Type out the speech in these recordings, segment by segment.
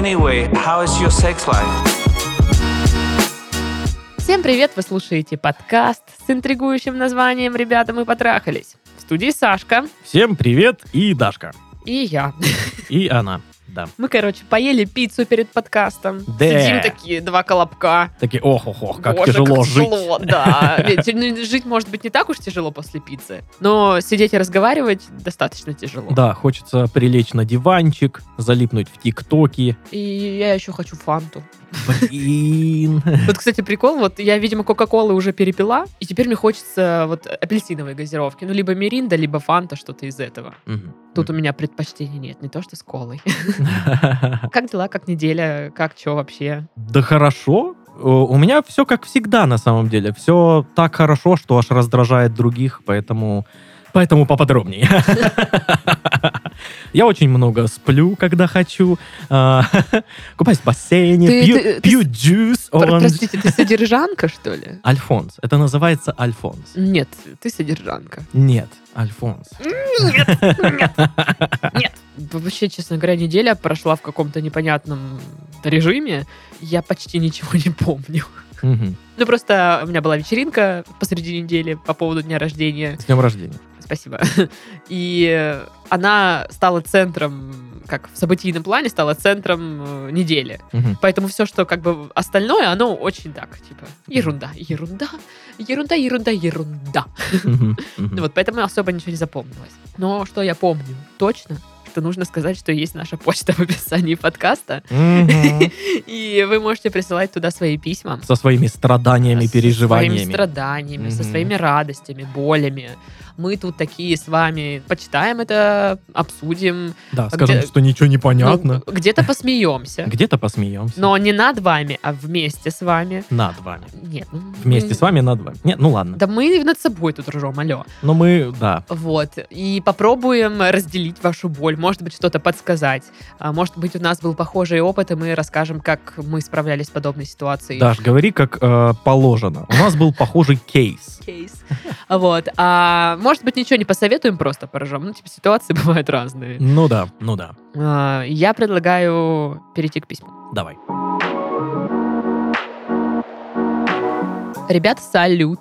Anyway, how is your sex life? Всем привет! Вы слушаете подкаст с интригующим названием «Ребята, мы потрахались». В студии Сашка Всем привет и Дашка. и я. И она. Да. Мы, короче, поели пиццу перед подкастом. Да. Сидим такие, два колобка. Такие, ох, ох, ох, как Боже, тяжело как жить. тяжело, да. Жить может быть не так уж тяжело после пиццы, но сидеть и разговаривать достаточно тяжело. Да, хочется прилечь на диванчик, залипнуть в ТикТоке. И я еще хочу фанту. Блин. Вот, кстати, прикол, вот я, видимо, Кока-Колы уже перепила, и теперь мне хочется вот апельсиновой газировки. Ну, либо Миринда, либо Фанта, что-то из этого. Тут у меня предпочтений нет, не то что с колой. Как дела, как неделя, как что вообще? Да хорошо. Э, У меня все как всегда на самом деле. Все так хорошо, что аж раздражает других, поэтому... Поэтому поподробнее. Я очень много сплю, когда хочу. а, Купаюсь в бассейне, пью, ты- ты пью с- джус. Про- оранж. Простите, ты содержанка, что ли? Альфонс. Это называется Альфонс. Нет, ты содержанка. Нет, Альфонс. Нет. Вообще, честно говоря, неделя прошла в каком-то непонятном режиме. Я почти ничего не помню. Мгм. Ну, просто у меня была вечеринка посреди недели по поводу дня рождения. С днем рождения. Спасибо. И она стала центром, как в событийном плане, стала центром э, недели. Мгм. Поэтому все, что как бы остальное, оно очень так, типа, ерунда, ерунда, ерунда, ерунда, ерунда. Мгм. Ну вот, поэтому особо ничего не запомнилось. Но что я помню точно, что нужно сказать, что есть наша почта в описании подкаста, и вы можете присылать туда свои письма. Со своими страданиями, Со своими переживаниями. страданиями, со своими радостями, болями. Мы тут такие с вами почитаем это, обсудим. Да, А скажем, где- что ничего не понятно. ну, где-то посмеемся. Где-то посмеемся. Но не над вами, а вместе с вами. Над вами. Нет. ну, Вместе с вами над вами. Нет, ну ладно. Да мы над собой тут ржем, алло. Но мы, да. Вот. И попробуем разделить вашу боль. Может быть, что-то подсказать. А может быть, у нас был похожий опыт, и мы расскажем, как мы справлялись с подобной ситуацией. Даш, говори как э, положено. У нас был похожий кейс. Кейс. Вот. А может быть, ничего не посоветуем, просто поржем. Ну, типа, ситуации бывают разные. Ну да, ну да. А, Я предлагаю перейти к письму. Давай. Ребята, салют.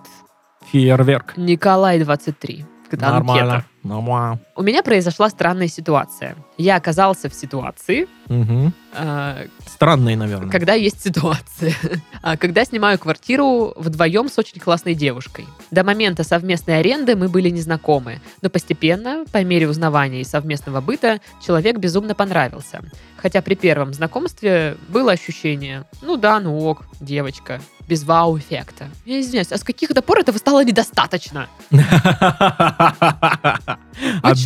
Фейерверк. Николай 23. Когда Нормально. Нормально. У меня произошла странная ситуация. Я оказался в ситуации, Мгм. а, Странный, наверное. когда есть ситуация. А, Когда снимаю квартиру вдвоем с очень классной девушкой. До момента совместной аренды мы были незнакомы, но постепенно, по мере узнавания и совместного быта, человек безумно понравился. Хотя при первом знакомстве было ощущение, ну да, ну ок, девочка, без вау-эффекта. Я извиняюсь, а с каких-то пор этого стало недостаточно?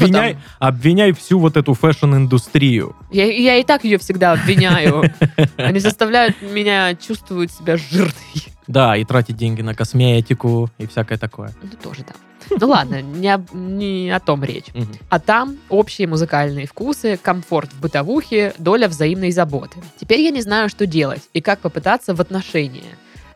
Обвиняй, там? обвиняй всю вот эту фэшн-индустрию. Я, я и так ее всегда обвиняю. Они заставляют меня чувствовать себя жирной. Да, и тратить деньги на косметику и всякое такое. Ну, тоже да. Ну ладно, не, об- не о том речь. Мгм. А там общие музыкальные вкусы, комфорт в бытовухе, доля взаимной заботы. Теперь я не знаю, что делать и как попытаться в отношения.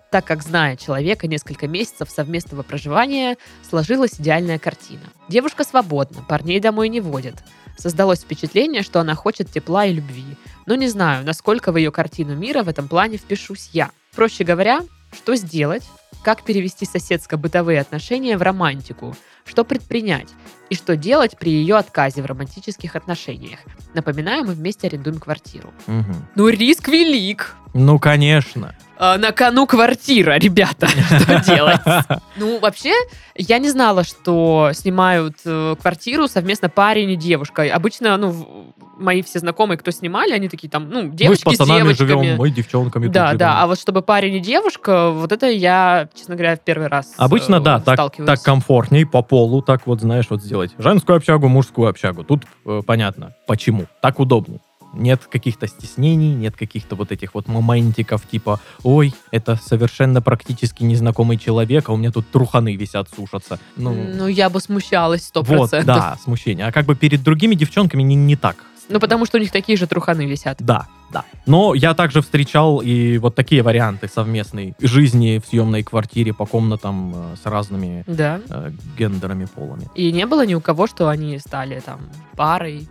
Так как, зная человека несколько месяцев совместного проживания, сложилась идеальная картина. Девушка свободна, парней домой не водит. Создалось впечатление, что она хочет тепла и любви. Но не знаю, насколько в ее картину мира в этом плане впишусь я. Проще говоря, что сделать, как перевести соседско-бытовые отношения в романтику, что предпринять и что делать при ее отказе в романтических отношениях. Напоминаю, мы вместе арендуем квартиру. Мгм. Ну, риск велик. Ну, конечно. А, на кону квартира, ребята. Что делать? Ну, вообще, я не знала, что снимают э, квартиру совместно парень и девушка. Обычно, ну, мои все знакомые, кто снимали, они такие там, ну, Мы с девочки с пацанами девочками. живем, мы с девчонками Да, да, а вот чтобы парень и девушка, вот это я, честно говоря, в первый раз Обычно, э, да, так, так комфортней по полу, так вот, знаешь, вот сделать. Женскую общагу, мужскую общагу. Тут э, понятно, почему. Так удобнее. Нет каких-то стеснений, нет каких-то вот этих вот моментиков типа «Ой, это совершенно практически незнакомый человек, а у меня тут труханы висят, сушатся». Ну, Ну, я бы смущалась сто вот, процентов. да, смущение. А как бы перед другими девчонками не, не так. Ну, потому что у них такие же труханы висят. Да, да. Но я также встречал и вот такие варианты совместной жизни в съемной квартире по комнатам э, с разными Да. э, гендерами, полами. И не было ни у кого, что они стали там парой,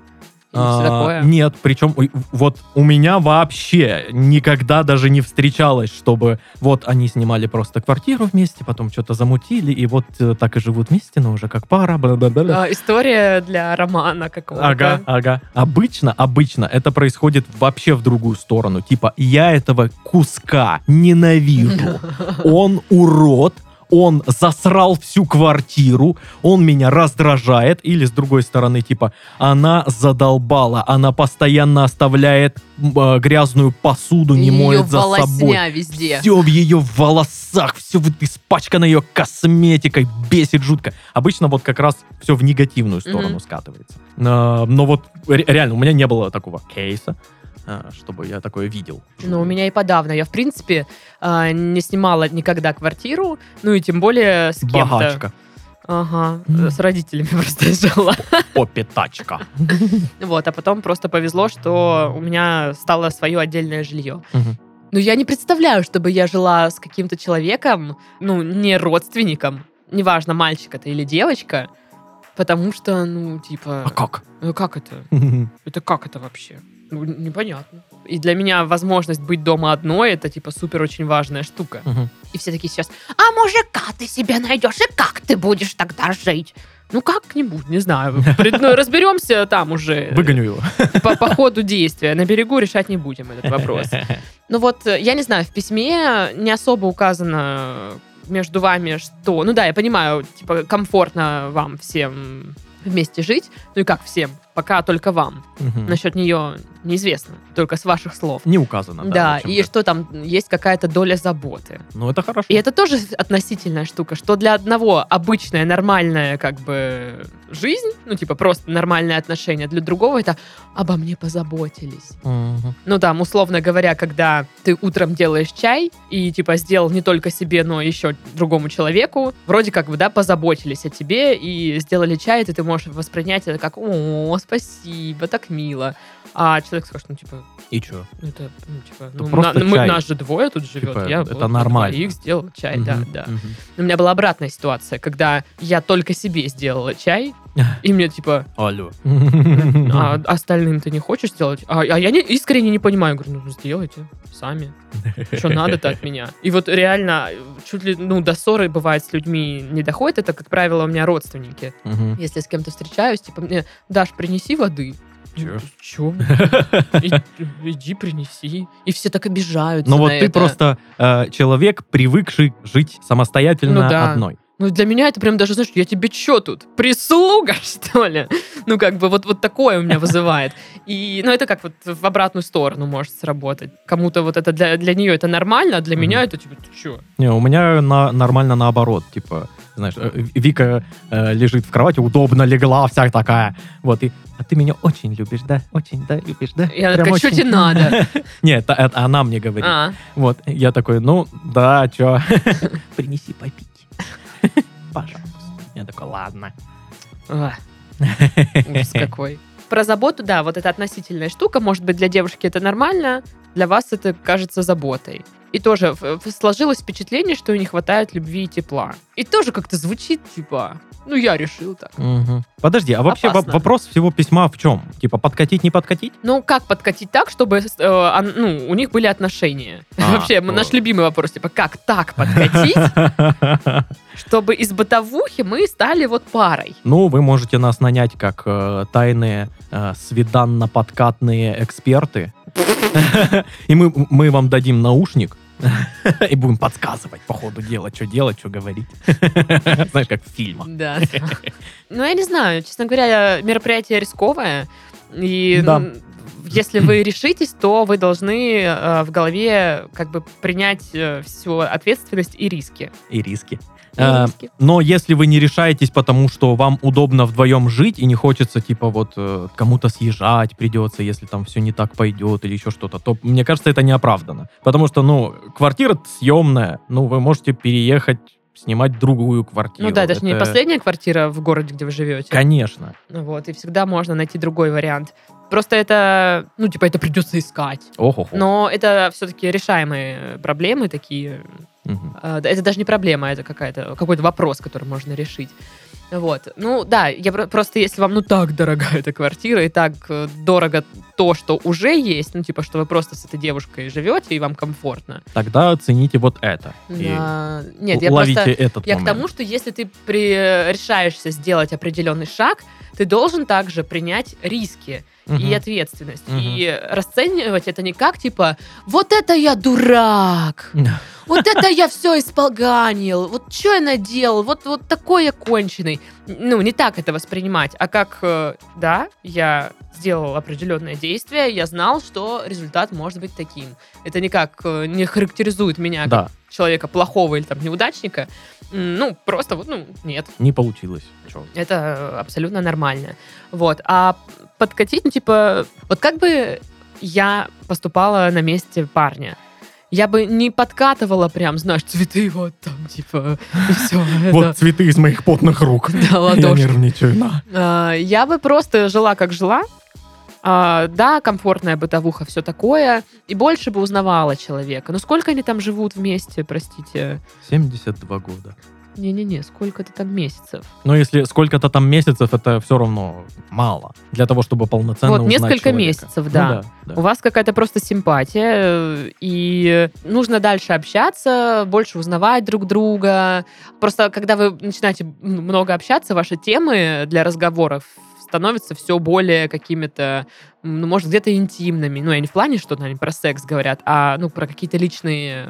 А, такое? Нет, причем вот у меня вообще никогда даже не встречалось, чтобы вот они снимали просто квартиру вместе, потом что-то замутили, и вот э, так и живут вместе, но уже как пара. А, история для романа какого-то. Ага, ага. Обычно, обычно это происходит вообще в другую сторону. Типа, я этого куска ненавижу. Он урод, он засрал всю квартиру, он меня раздражает. Или с другой стороны, типа, она задолбала, она постоянно оставляет э, грязную посуду, не Её моет за собой. везде. Все в ее волосах, все вот испачкано ее косметикой, бесит жутко. Обычно вот как раз все в негативную сторону Мгм. скатывается. А, Но вот ре- реально, у меня не было такого кейса, чтобы я такое видел. Ну, у меня и подавно. Я, в принципе, а, не снимала никогда квартиру, ну и тем более с кем-то. Богачка. Ага, М. с родителями просто жила. Опитачка. Вот, а потом просто повезло, что у меня стало свое отдельное жилье. Мгм. Но я не представляю, чтобы я жила с каким-то человеком, ну, не родственником, неважно, мальчик это или девочка, потому что, ну, типа... А как? Ну, как это? Это как это вообще? Ну, непонятно. И для меня возможность быть дома одной, это, типа, супер очень важная штука. Мгм. И все такие сейчас, а мужика ты себе найдешь, и как ты будешь тогда жить? Ну, как-нибудь, не знаю. Ну, разберемся там уже. Выгоню его. По, по ходу действия. На берегу решать не будем этот вопрос. Ну вот, э, я не знаю, в письме не особо указано между вами, что... Ну да, я понимаю, типа, комфортно вам всем вместе жить. Ну и как всем? Пока только вам. Мгм. Насчет нее неизвестно, только с ваших слов. Не указано. Да, Да, и общем-то. что там есть какая-то доля заботы. Ну, это хорошо. И это тоже относительная штука, что для одного обычная, нормальная, как бы, жизнь, ну, типа, просто нормальные отношения, для другого это обо мне позаботились. Мгм. Ну, там, условно говоря, когда ты утром делаешь чай и, типа, сделал не только себе, но еще другому человеку, вроде как бы, да, позаботились о тебе и сделали чай, и ты можешь воспринять это как, о, спасибо, так мило. А человек скажет, ну, типа, И ну, это, ну, типа, Это ну, просто на- мы- чай. нас же двое тут живет, Типа, я это вот нормально. двоих сделал чай, да, Мгм, да. мгм. У меня была обратная ситуация, когда я только себе сделала чай, и мне типа, Алло. а остальным ты не хочешь сделать? А, а я не, искренне не понимаю. Говорю, ну сделайте сами. Что надо-то от меня? И вот реально, чуть ли, ну, до ссоры бывает с людьми не доходит. Это, как правило, у меня родственники. Мгм. Если с кем-то встречаюсь, типа, мне, Даш, принеси воды. Чё? Че? Иди принеси. И все так обижаются Но на вот ты это. просто э, человек, привыкший жить самостоятельно Ну да. одной. Ну, для меня это прям даже, знаешь, я тебе что тут, прислуга, что ли? Ну, как бы вот, вот такое у меня вызывает. И, ну, это как вот в обратную сторону может сработать. Кому-то вот это для, для нее это нормально, а для Мгм. меня это типа, ты что? Не, у меня на- нормально наоборот, типа, знаешь, э, Вика э, лежит в кровати, удобно легла, вся такая, вот, и, а ты меня очень любишь, да? Очень, да, любишь, да? Она Прям такая, что очень». тебе надо? Нет, это, это она мне говорит. А, Вот, я такой, ну, да, чё? Принеси попить. Пожалуйста. Я такой, ладно. ужас какой. Про заботу, да, вот это относительная штука. Может быть, для девушки это нормально, для вас это кажется заботой. И тоже сложилось впечатление, что не хватает любви и тепла. И тоже как-то звучит, типа, ну, я решил так. Мгм. Подожди, а вообще Опасно. во- вопрос всего письма в чем? Типа, подкатить, не подкатить? Ну, как подкатить так, чтобы э, ну, у них были отношения? А, Вообще, ну. наш любимый вопрос, типа, как так подкатить, чтобы из бытовухи мы стали вот парой? Ну, вы можете нас нанять как э, тайные э, свиданно-подкатные эксперты. И мы, мы вам дадим наушник и будем подсказывать по ходу дела, что делать, что говорить. Знаешь, как в фильмах. Да. Ну, я не знаю, честно говоря, мероприятие рисковое. И Да. если вы решитесь, то вы должны э, в голове как бы принять э, всю ответственность и риски. И риски. Э. Но если вы не решаетесь, потому что вам удобно вдвоем жить и не хочется, типа, вот э, кому-то съезжать придется, если там все не так пойдет или еще что-то, то, мне кажется, это неоправданно. Потому что, ну, квартира съемная, ну, вы можете переехать, снимать другую квартиру. Ну да, это же не последняя квартира в городе, где вы живете. Конечно. Ну Вот, и всегда можно найти другой вариант. Просто это, ну, типа, это придется искать. Ох, Но это все-таки решаемые проблемы такие. Да, Это даже не проблема, это какая-то, какой-то вопрос, который можно решить. Вот. Ну, да, я про- просто, если вам, ну, так дорога эта квартира, и так э, дорого то, что уже есть, ну, типа, что вы просто с этой девушкой живете, и вам комфортно. Тогда оцените вот это. И Да. Нет, я ловите просто... этот Я к момент. тому, что если ты при- решаешься сделать определенный шаг, ты должен также принять риски и Мгм. ответственность. Мгм. И расценивать это не как, типа, вот это я дурак, вот это я все исполганил, вот что я наделал, вот, вот такой я конченый. Ну, не так это воспринимать, а как, э, да, я сделал определенное действие, я знал, что результат может быть таким. Это никак э, не характеризует меня как Да, человека плохого или там неудачника. Ну, просто вот, ну, нет. не получилось. Чё? Это абсолютно нормально. Вот. А подкатить, ну, типа, вот как бы я поступала на месте парня? Я бы не подкатывала прям, знаешь, цветы вот там, типа, и все. Вот цветы из моих потных рук. Да, Я ладошки. нервничаю, на. А, Я бы просто жила как жила. А, Да, комфортная бытовуха, все такое. И больше бы узнавала человека. Ну, сколько они там живут вместе, простите? 72 года. Не-не-не, сколько-то там месяцев. Но если сколько-то там месяцев, это все равно мало. Для того, чтобы полноценно Вот, узнать несколько человека. месяцев, Ну да. да. У вас какая-то просто симпатия, и нужно дальше общаться, больше узнавать друг друга. Просто когда вы начинаете много общаться, ваши темы для разговоров становятся все более какими-то, ну, может, где-то интимными. Ну, я не в плане, что они про секс говорят, а, ну, про какие-то личные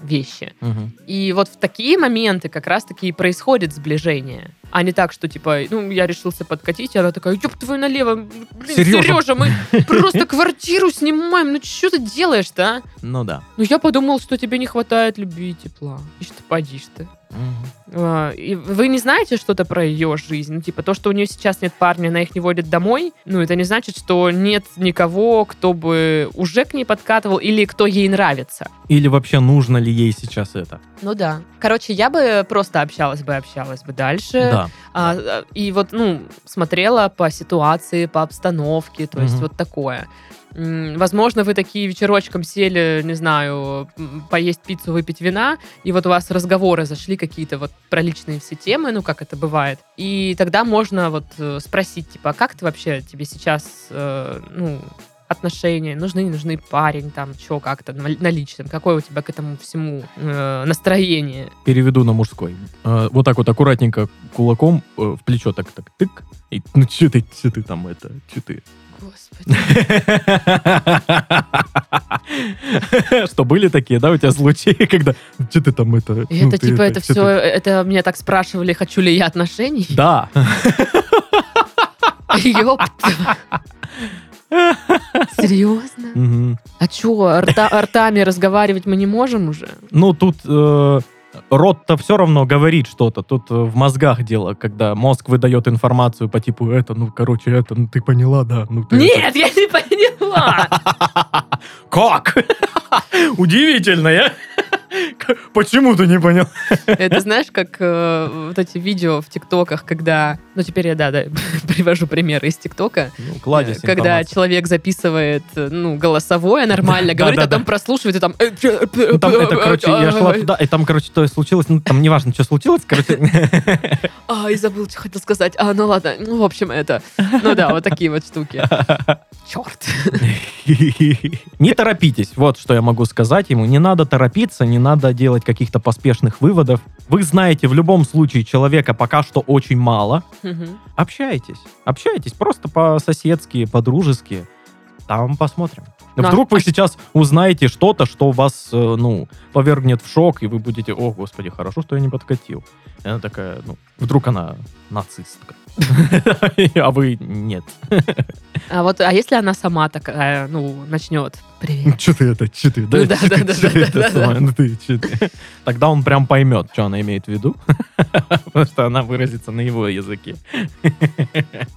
вещи. Мгм. И вот в такие моменты как раз-таки и происходит сближение. А не так, что, типа, ну, я решился подкатить, и она такая, ёб твою налево, блин, Серёжа. Сережа, мы просто квартиру снимаем, ну что ты делаешь-то, а? Ну да. Ну, я подумал, что тебе не хватает любви и тепла. И что подишь ты. А, И вы не знаете что-то про ее жизнь? Ну, типа, то, что у нее сейчас нет парня, она их не водит домой, ну, это не значит, что нет никого, кто бы уже к ней подкатывал или кто ей нравится. Или вообще нужно ли ей сейчас это? Ну да. Короче, я бы просто общалась бы, общалась бы дальше. Да. А, а, и вот, ну, смотрела по ситуации, по обстановке, то есть Мгм. вот такое. Возможно, вы такие вечерочком сели, не знаю, поесть пиццу, выпить вина, и вот у вас разговоры зашли какие-то вот про личные все темы, ну, как это бывает. И тогда можно вот э, спросить, типа, а как ты вообще, тебе сейчас, э, ну, отношения, нужны, не нужны парень, там, что как-то на, личном, какое у тебя к этому всему э, настроение? Переведу на мужской. Э, Вот так вот аккуратненько кулаком э, в плечо так так тык. И, ну че ты, че ты там это, че ты? Господи. Что, были такие, да, у тебя случаи, когда, че ты там это? И ну, это типа, это все, ты?» это меня так спрашивали, хочу ли я отношений? Да. Ёпта. Серьезно? А рта- ртами разговаривать мы не можем уже? Ну, тут э, рот-то все равно говорит что-то. Тут э, в мозгах дело, когда мозг выдает информацию по типу это, ну, короче, это, ну, ты поняла, да? Ну, ты Нет, я не поняла. это». Как? Удивительно, я. Почему ты не понял? Это знаешь, как э, вот эти видео в ТикТоках, когда... Ну, теперь я, да, да, привожу примеры из ТикТока. Ну, кладезь Когда информации. человек записывает, э, ну, голосовое нормально, Да, говорит, да, а там да. прослушивает, и там... э, э, э, Ну, там э, это, э, короче, э, я шла э, туда, и там, короче, то случилось, ну, там неважно, что случилось, короче. А, и забыл, что хотел сказать. А, ну ладно. Ну, в общем, это... Ну да, вот такие вот штуки. Черт. Не торопитесь, вот что я могу сказать ему. Не надо торопиться, не надо делать каких-то поспешных выводов. Вы знаете в любом случае человека пока что очень мало. Общайтесь, общайтесь просто по-соседски, по-дружески. Там посмотрим. Ну, Вдруг а- вы сейчас узнаете что-то, что вас, э, ну, повергнет в шок, и вы будете, о, господи, хорошо, что я не подкатил. И она такая, ну, вдруг она нацистка. А вы нет. А вот, а если она сама такая, ну, начнет? Привет. Че ты это, че ты, Ну да, чё да, ты, да, да, да, да. Ну ты, чё ты? Тогда он прям поймет, что она имеет в виду, потому что она выразится на его языке.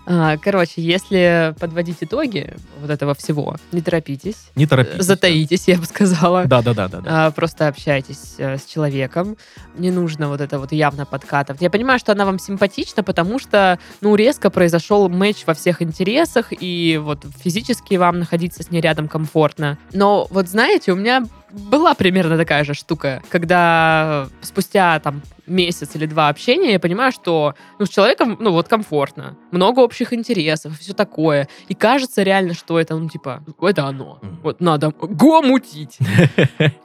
А, Короче, если подводить итоги вот этого всего, не торопитесь. Не торопитесь. Затаитесь, я бы сказала. Да, да, да, да, да. А, Просто общайтесь э, с человеком. Не нужно вот это вот явно подкатывать. Я понимаю, что она вам симпатична, потому что, ну, резко произошел матч во всех интересах, и вот физически вам находиться с ней рядом комфортно. Но вот знаете, у меня была примерно такая же штука, когда спустя там месяц или два общения я понимаю, что ну, с человеком, ну, вот комфортно, много общих интересов, все такое. И кажется реально, что это, ну, типа, это оно. Вот надо го мутить.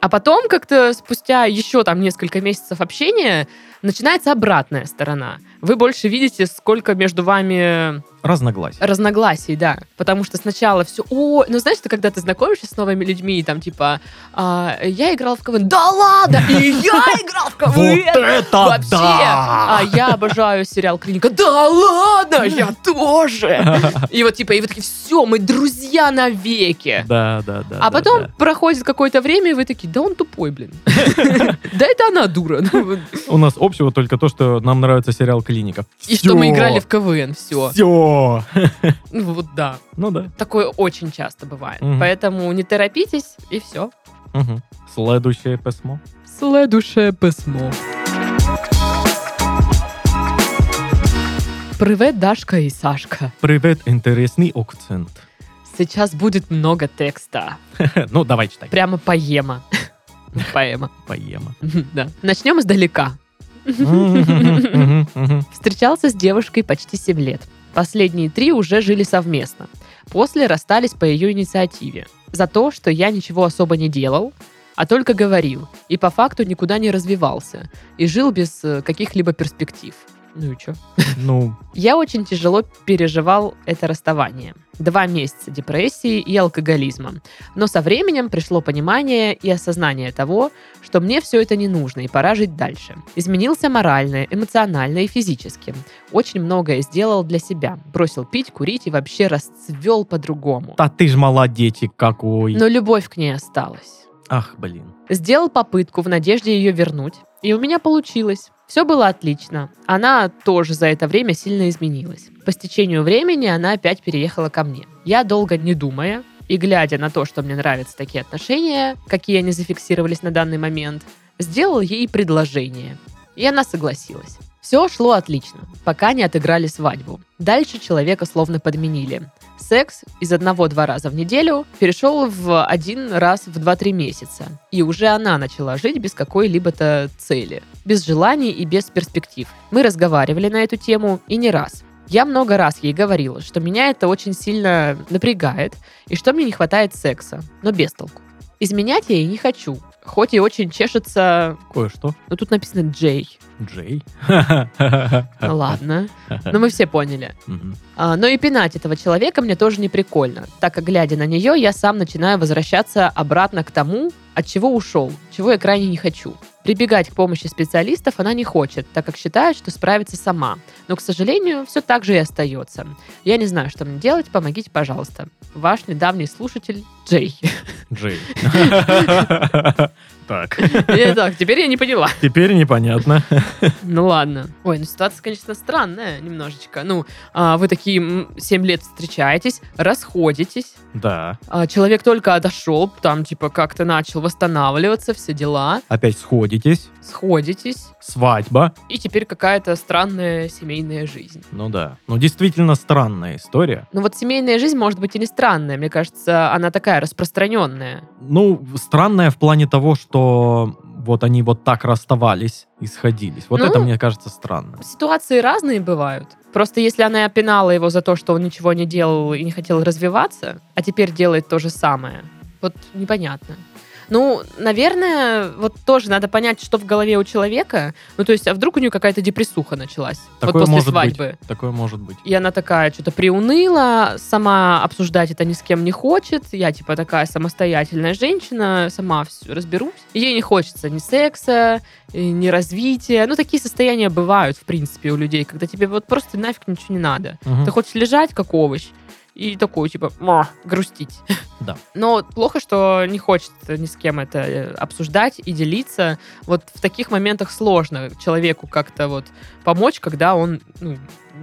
А потом как-то спустя еще там несколько месяцев общения начинается обратная сторона. Вы больше видите, сколько между вами Разногласия. разногласий, да. Потому что сначала все, о, ну знаешь, ты когда ты знакомишься с новыми людьми, там типа, а, я играл в КВН, да ладно, и я играл в КВН. это Вообще, а я обожаю сериал Клиника. Да ладно, я тоже. И вот типа, и вы такие, все, мы друзья навеки. Да, да, да. А да, потом да. проходит какое-то время, и вы такие, да он тупой, блин. Да это она дура. Вот. У нас общего только то, что нам нравится сериал «Клиника». И что мы играли в КВН, все. Все. Ну вот да. Ну да. Такое очень часто бывает. Поэтому не торопитесь, и все. Мгм. Следующее письмо. Следующее письмо. Привет, Дашка и Сашка. Привет, интересный акцент. Сейчас будет много текста. Ну, давай читай. Прямо поэма. Поэма. Поема. Да. Начнем издалека. Встречался с девушкой почти 7 лет. Последние три уже жили совместно. После расстались по ее инициативе. За то, что я ничего особо не делал, а только говорил. И по факту никуда не развивался. И жил без э, каких-либо перспектив. Ну и чё? Ну, Я очень тяжело переживал это расставание. Два месяца депрессии и алкоголизма. Но со временем пришло понимание и осознание того, что мне все это не нужно и пора жить дальше. Изменился морально, эмоционально и физически. Очень многое сделал для себя. Бросил пить, курить и вообще расцвел по-другому. да ты ж молодечек какой. Но любовь к ней осталась. Ах, блин. Сделал попытку в надежде ее вернуть, и у меня получилось. Все было отлично. Она тоже за это время сильно изменилась. По стечению времени она опять переехала ко мне. Я долго не думая и глядя на то, что мне нравятся такие отношения, какие они зафиксировались на данный момент, сделал ей предложение. И она согласилась. Все шло отлично, пока не отыграли свадьбу. Дальше человека словно подменили. Секс из одного-два раза в неделю перешел в один раз в 2-3 месяца. И уже она начала жить без какой-либо-то цели, без желаний и без перспектив. Мы разговаривали на эту тему и не раз. Я много раз ей говорила, что меня это очень сильно напрягает и что мне не хватает секса, но без толку. Изменять я ей не хочу, хоть и очень чешется, Кое-что. но тут написано Джей. Джей. Ну ладно, но мы все поняли. А, Но и пинать этого человека мне тоже не прикольно, так как, глядя на нее, я сам начинаю возвращаться обратно к тому, от чего ушел, чего я крайне не хочу. Прибегать к помощи специалистов она не хочет, так как считает, что справится сама. Но, к сожалению, все так же и остается. Я не знаю, что мне делать, помогите, пожалуйста. Ваш недавний слушатель Джей. Джей. Так. Итак, теперь я не поняла. Теперь непонятно. Ну ладно. Ой, ну ситуация, конечно, странная немножечко. Ну, а, вы такие 7 лет встречаетесь, расходитесь, Да. а, человек только отошел, там, типа, как-то начал восстанавливаться, все дела, Опять сходитесь. сходитесь, Свадьба. и теперь какая-то странная семейная жизнь. Ну да. Ну, действительно странная история. Ну вот семейная жизнь может быть и не странная, мне кажется, она такая распространенная. Ну, странная в плане того, что вот они вот так расставались и сходились. Вот Ну, это, мне кажется, странно. Ситуации разные бывают. Просто если она опинала его за то, что он ничего не делал и не хотел развиваться, а теперь делает то же самое, вот непонятно. Ну, наверное, вот тоже надо понять, что в голове у человека. Ну, то есть, а вдруг у нее какая-то депрессуха началась Такое вот после свадьбы. быть. Такое может быть. И она такая что-то приуныла, сама обсуждать это ни с кем не хочет. Я типа такая самостоятельная женщина, сама все разберусь. Ей не хочется ни секса, ни развития. Ну, такие состояния бывают, в принципе, у людей, когда тебе вот просто нафиг ничего не надо. Мгм. Ты хочешь лежать, как овощ, и такой, типа, грустить. Да. Но плохо, что не хочется ни с кем это э, обсуждать и делиться. Вот в таких моментах сложно человеку как-то вот помочь, когда он ну,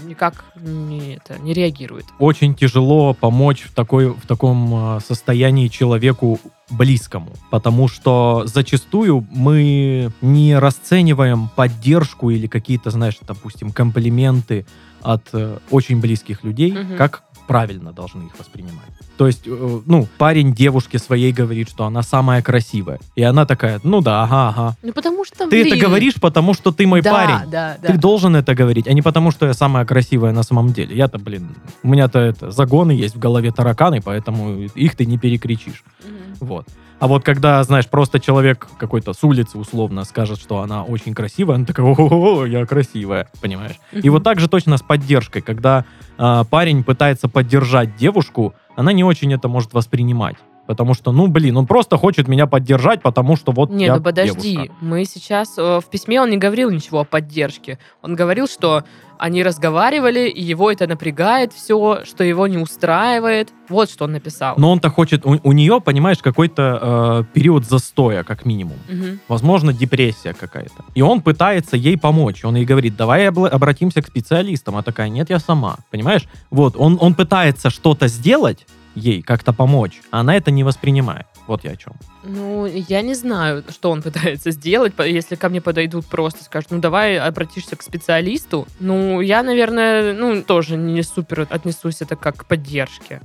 никак не, это, не реагирует. Очень тяжело помочь в, такой, в таком э, состоянии человеку близкому, потому что зачастую мы не расцениваем поддержку или какие-то, знаешь, допустим, комплименты от э, очень близких людей Мгм. как правильно должны их воспринимать. То есть, э, ну, парень девушке своей говорит, что она самая красивая. И она такая, ну да, ага, ага. Ну, потому что, Ты блин, это говоришь, потому что ты мой да, парень. Да, да, Ты должен это говорить, а не потому, что я самая красивая на самом деле. Я-то, блин, у меня-то это загоны есть в голове тараканы, поэтому их ты не перекричишь. Мгм. Вот. А вот когда, знаешь, просто человек какой-то с улицы условно скажет, что она очень красивая, она такая, о, я красивая, понимаешь? И Мгм. вот так же точно с поддержкой, когда а, парень пытается поддержать девушку, она не очень это может воспринимать. Потому что, ну, блин, он просто хочет меня поддержать, потому что вот Не, я ну подожди, девушка. мы сейчас э, в письме он не говорил ничего о поддержке. Он говорил, что они разговаривали, и его это напрягает все, что его не устраивает. Вот что он написал. Но он-то хочет, у, у нее, понимаешь, какой-то э, период застоя, как минимум. Мгм. Возможно, депрессия какая-то. И он пытается ей помочь. Он ей говорит, давай обратимся к специалистам. А такая, нет, я сама. Понимаешь? Вот, он, он пытается что-то сделать ей, как-то помочь, а она это не воспринимает. Вот я о чем. Ну, я не знаю, что он пытается сделать, если ко мне подойдут просто скажут, ну, давай обратишься к специалисту. Ну, я, наверное, ну, тоже не супер отнесусь это как к поддержке.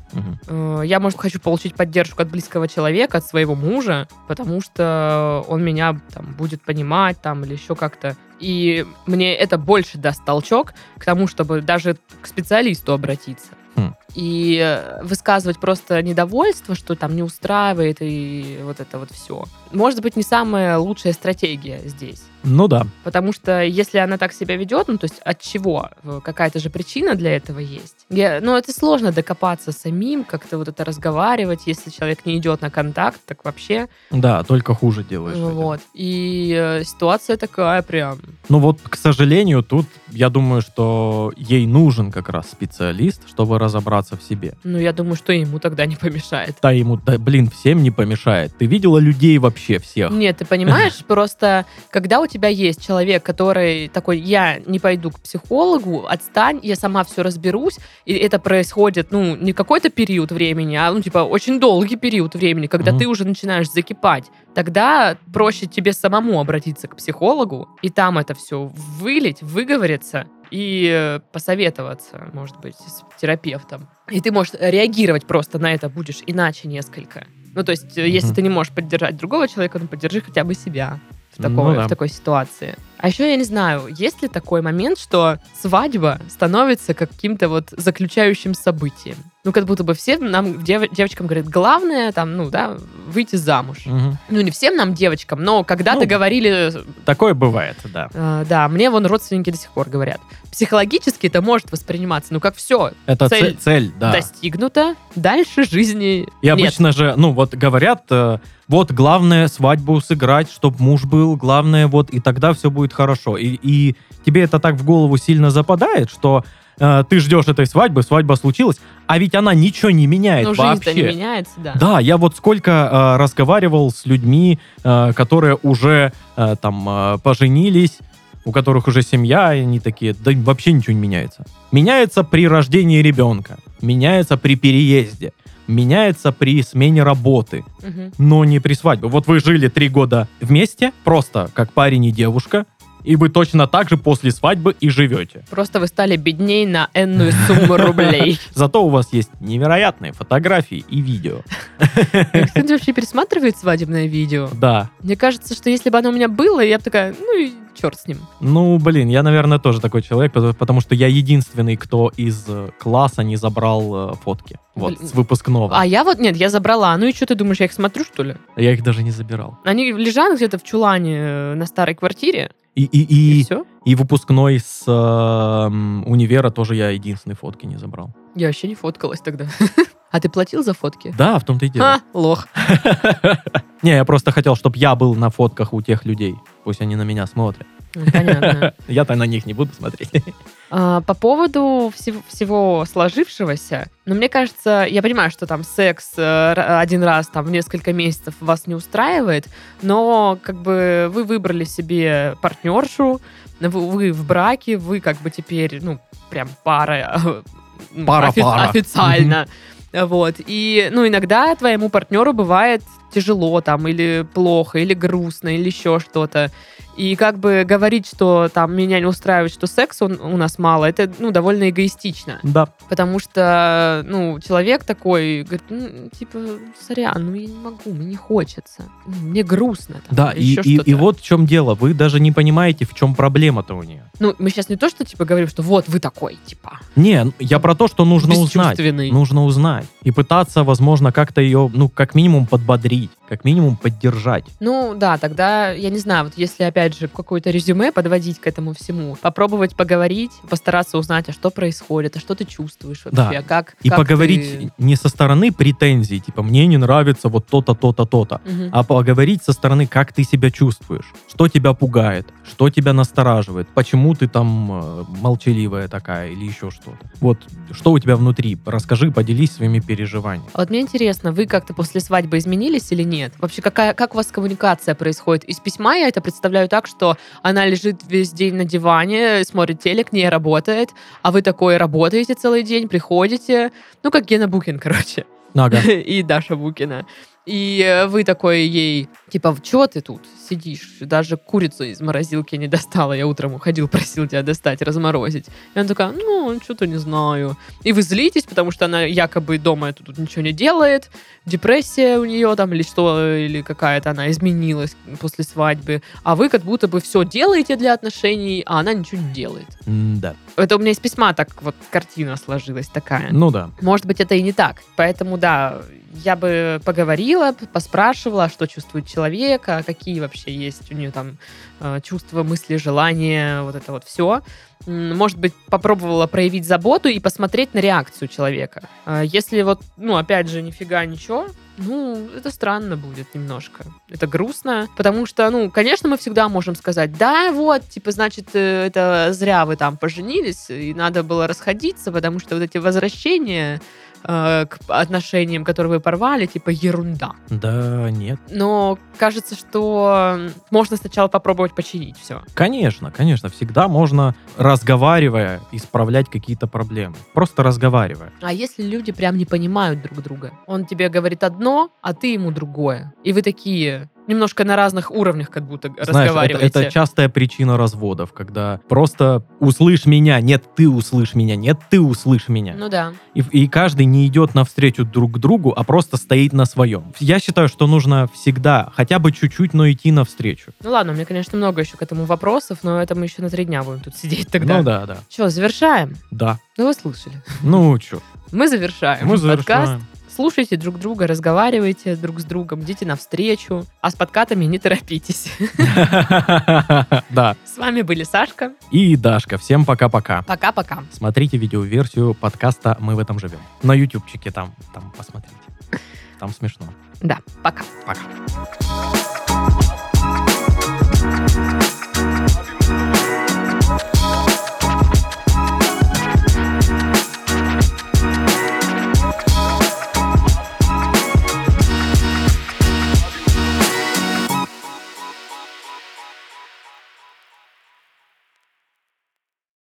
Э, Я, может, хочу получить поддержку от близкого человека, от своего мужа, потому что он меня там будет понимать там или еще как-то. И мне это больше даст толчок к тому, чтобы даже к специалисту обратиться. И э, высказывать просто недовольство, что там не устраивает, и вот это вот все. Может быть, не самая лучшая стратегия здесь. Ну да. Потому что если она так себя ведет, ну то есть от чего? Э, Какая-то же причина для этого есть. Я, ну это сложно докопаться самим, как-то вот это разговаривать, если человек не идет на контакт, так вообще. Да, только хуже делаешь. этим. Вот. И э, ситуация такая прям. Ну вот, к сожалению, тут я думаю, что ей нужен как раз специалист, чтобы разобраться в себе. Ну я думаю, что ему тогда не помешает. Да ему, да, блин, всем не помешает. Ты видела людей вообще всех? Нет, ты понимаешь, просто когда у тебя есть человек, который такой, я не пойду к психологу, отстань, я сама все разберусь, и это происходит, ну, не какой-то период времени, а, ну, типа, очень долгий период времени, когда Мгм. ты уже начинаешь закипать, тогда проще тебе самому обратиться к психологу, и там это все вылить, выговориться, и э, посоветоваться, может быть, с терапевтом. И ты можешь реагировать просто на это будешь иначе несколько. Ну, то есть, э, если ты не можешь поддержать другого человека, ну, поддержи хотя бы себя в Ну такой, да. в такой ситуации. А еще я не знаю, есть ли такой момент, что свадьба становится каким-то вот заключающим событием. Ну, как будто бы всем нам, дев- девочкам говорят, главное, там, ну, да, выйти замуж. Мгм. Ну, не всем нам, девочкам, но когда-то Ну, говорили, Такое бывает, да. э, да, мне вон родственники до сих пор говорят. Психологически это может восприниматься, ну, как все, Это Цель цель, да. достигнуто, дальше жизни И нет. обычно же, ну вот говорят, э, вот главное свадьбу сыграть, чтобы муж был, главное вот, и тогда все будет хорошо. И, и тебе это так в голову сильно западает, что э, ты ждешь этой свадьбы, свадьба случилась, а ведь она ничего не меняет Ну, вообще. не меняется, да. Да, я вот сколько э, разговаривал с людьми, э, которые уже э, там э, поженились, у которых уже семья, и они такие, да вообще ничего не меняется. Меняется при рождении ребенка, меняется при переезде, меняется при смене работы, Мгм. но не при свадьбе. Вот вы жили три года вместе, просто как парень и девушка, и вы точно так же после свадьбы и живете. Просто вы стали бедней на энную сумму рублей. Зато у вас есть невероятные фотографии и видео. Кто-то вообще пересматривает свадебное видео? Да, Мне кажется, что если бы оно у меня было, я бы такая, ну и черт с ним. Ну, блин, я, наверное, тоже такой человек, потому- что я единственный, кто из э, класса не забрал э, фотки. Вот, Блин. с выпускного. А я вот, нет, я забрала. Ну и что ты думаешь, я их смотрю, что ли? Я их даже не забирал. Они лежат где-то в чулане э, на старой квартире, И, и, и, и, все. и выпускной с э, универа тоже я единственный фотки не забрал. Я вообще не фоткалась тогда. А ты платил за фотки? Да, в том-то и дело. А, лох. Не, я просто хотел, чтобы я был на фотках у тех людей. Пусть они на меня смотрят. Ну, Понятно. Я-то на них не буду смотреть. А, По поводу всего, всего сложившегося, ну, мне кажется, я понимаю, что там секс э, один раз там в несколько месяцев вас не устраивает, но как бы вы выбрали себе партнершу, вы, вы в браке, вы как бы теперь, ну, прям пара, ну, Пара-пара. официально. Вот. И, ну, иногда твоему партнеру бывает тяжело там, или плохо, или грустно, или еще что-то. И как бы говорить, что там меня не устраивает, что секса у нас мало, это, ну, довольно эгоистично. Да. Потому что, ну, человек такой говорит, ну, типа, сорян, ну, я не могу, мне не хочется. Ну, Мне грустно. Там, Да, и, и, и вот в чем дело. Вы даже не понимаете, в чем проблема-то у нее. Ну, мы сейчас не то, что, типа, говорим, что вот вы такой, типа, Не, ну, я про то, что нужно узнать. Нужно узнать. И пытаться, возможно, как-то ее, ну, как минимум подбодрить, как минимум поддержать. Ну, да, тогда, я не знаю, вот если, опять же, какое-то резюме подводить к этому всему, попробовать поговорить, постараться узнать, а что происходит, а что ты чувствуешь вообще, Да. как И как поговорить ты- не со стороны претензий, типа, мне не нравится вот то-то, то-то, то-то, Мгм. а поговорить со стороны, как ты себя чувствуешь, что тебя пугает, что тебя настораживает, почему ты там э, молчаливая такая или еще что-то. Вот, что у тебя внутри, расскажи, поделись своими переживаниями. А Вот мне интересно, вы как-то после свадьбы изменились или нет? Вообще, какая, как у вас коммуникация происходит? Из письма я это представляю так, что она лежит весь день на диване, смотрит телек, не работает, а вы такой работаете целый день, приходите, ну, как Гена Букин, короче, Ага. и Даша Букина. И э, вы такой ей, типа, чего ты тут сидишь? Даже курицу из морозилки не достала. Я утром уходил, просил тебя достать, разморозить. И она такая, ну, что-то не знаю. И вы злитесь, потому что она якобы дома тут ничего не делает. Депрессия у нее там или что, или какая-то она изменилась после свадьбы. А вы как будто бы все делаете для отношений, а она ничего не делает. Да. Это у меня из письма так вот картина сложилась такая. Ну да. Может быть, это и не так. Поэтому, да, я бы поговорила, п- поспрашивала, что чувствует человек, а какие вообще есть у нее там э, чувства, мысли, желания, вот это вот все. Может быть, попробовала проявить заботу и посмотреть на реакцию человека. А Если вот, ну, опять же, нифига ничего, ну, это странно будет немножко. Это грустно, потому что, ну, конечно, мы всегда можем сказать, да, вот, типа, значит, э, это зря вы там поженились, и надо было расходиться, потому что вот эти возвращения э, к отношениям, которые вы порвали, типа, ерунда. Да, нет. Но кажется, что можно сначала попробовать починить все. Конечно, конечно, всегда можно, разговаривая, исправлять какие-то проблемы. Просто разговаривая. А если люди прям не понимают друг друга? Он тебе говорит одно, а ты ему другое. И вы такие немножко на разных уровнях как будто Знаешь, это, разговариваете. это частая причина разводов, когда просто услышь меня, нет, ты услышь меня, нет, ты услышь меня. Ну да. И, и каждый не идет навстречу друг к другу, а просто стоит на своем. Я считаю, что нужно всегда хотя бы чуть-чуть, но идти навстречу. Ну ладно, у меня, конечно, много еще к этому вопросов, но это мы еще на три дня будем тут сидеть тогда. Ну да, да. Что, завершаем? Да. Ну вы слушали. Ну что, Мы завершаем. мы подкаст. Слушайте друг друга, разговаривайте друг с другом, идите навстречу. А с подкатами не торопитесь. Да. С вами были Сашка. И Дашка. Всем пока-пока. Пока-пока. Смотрите видеоверсию подкаста «Мы в этом живем». На ютубчике там, там посмотрите. Там смешно. Да, пока. Пока.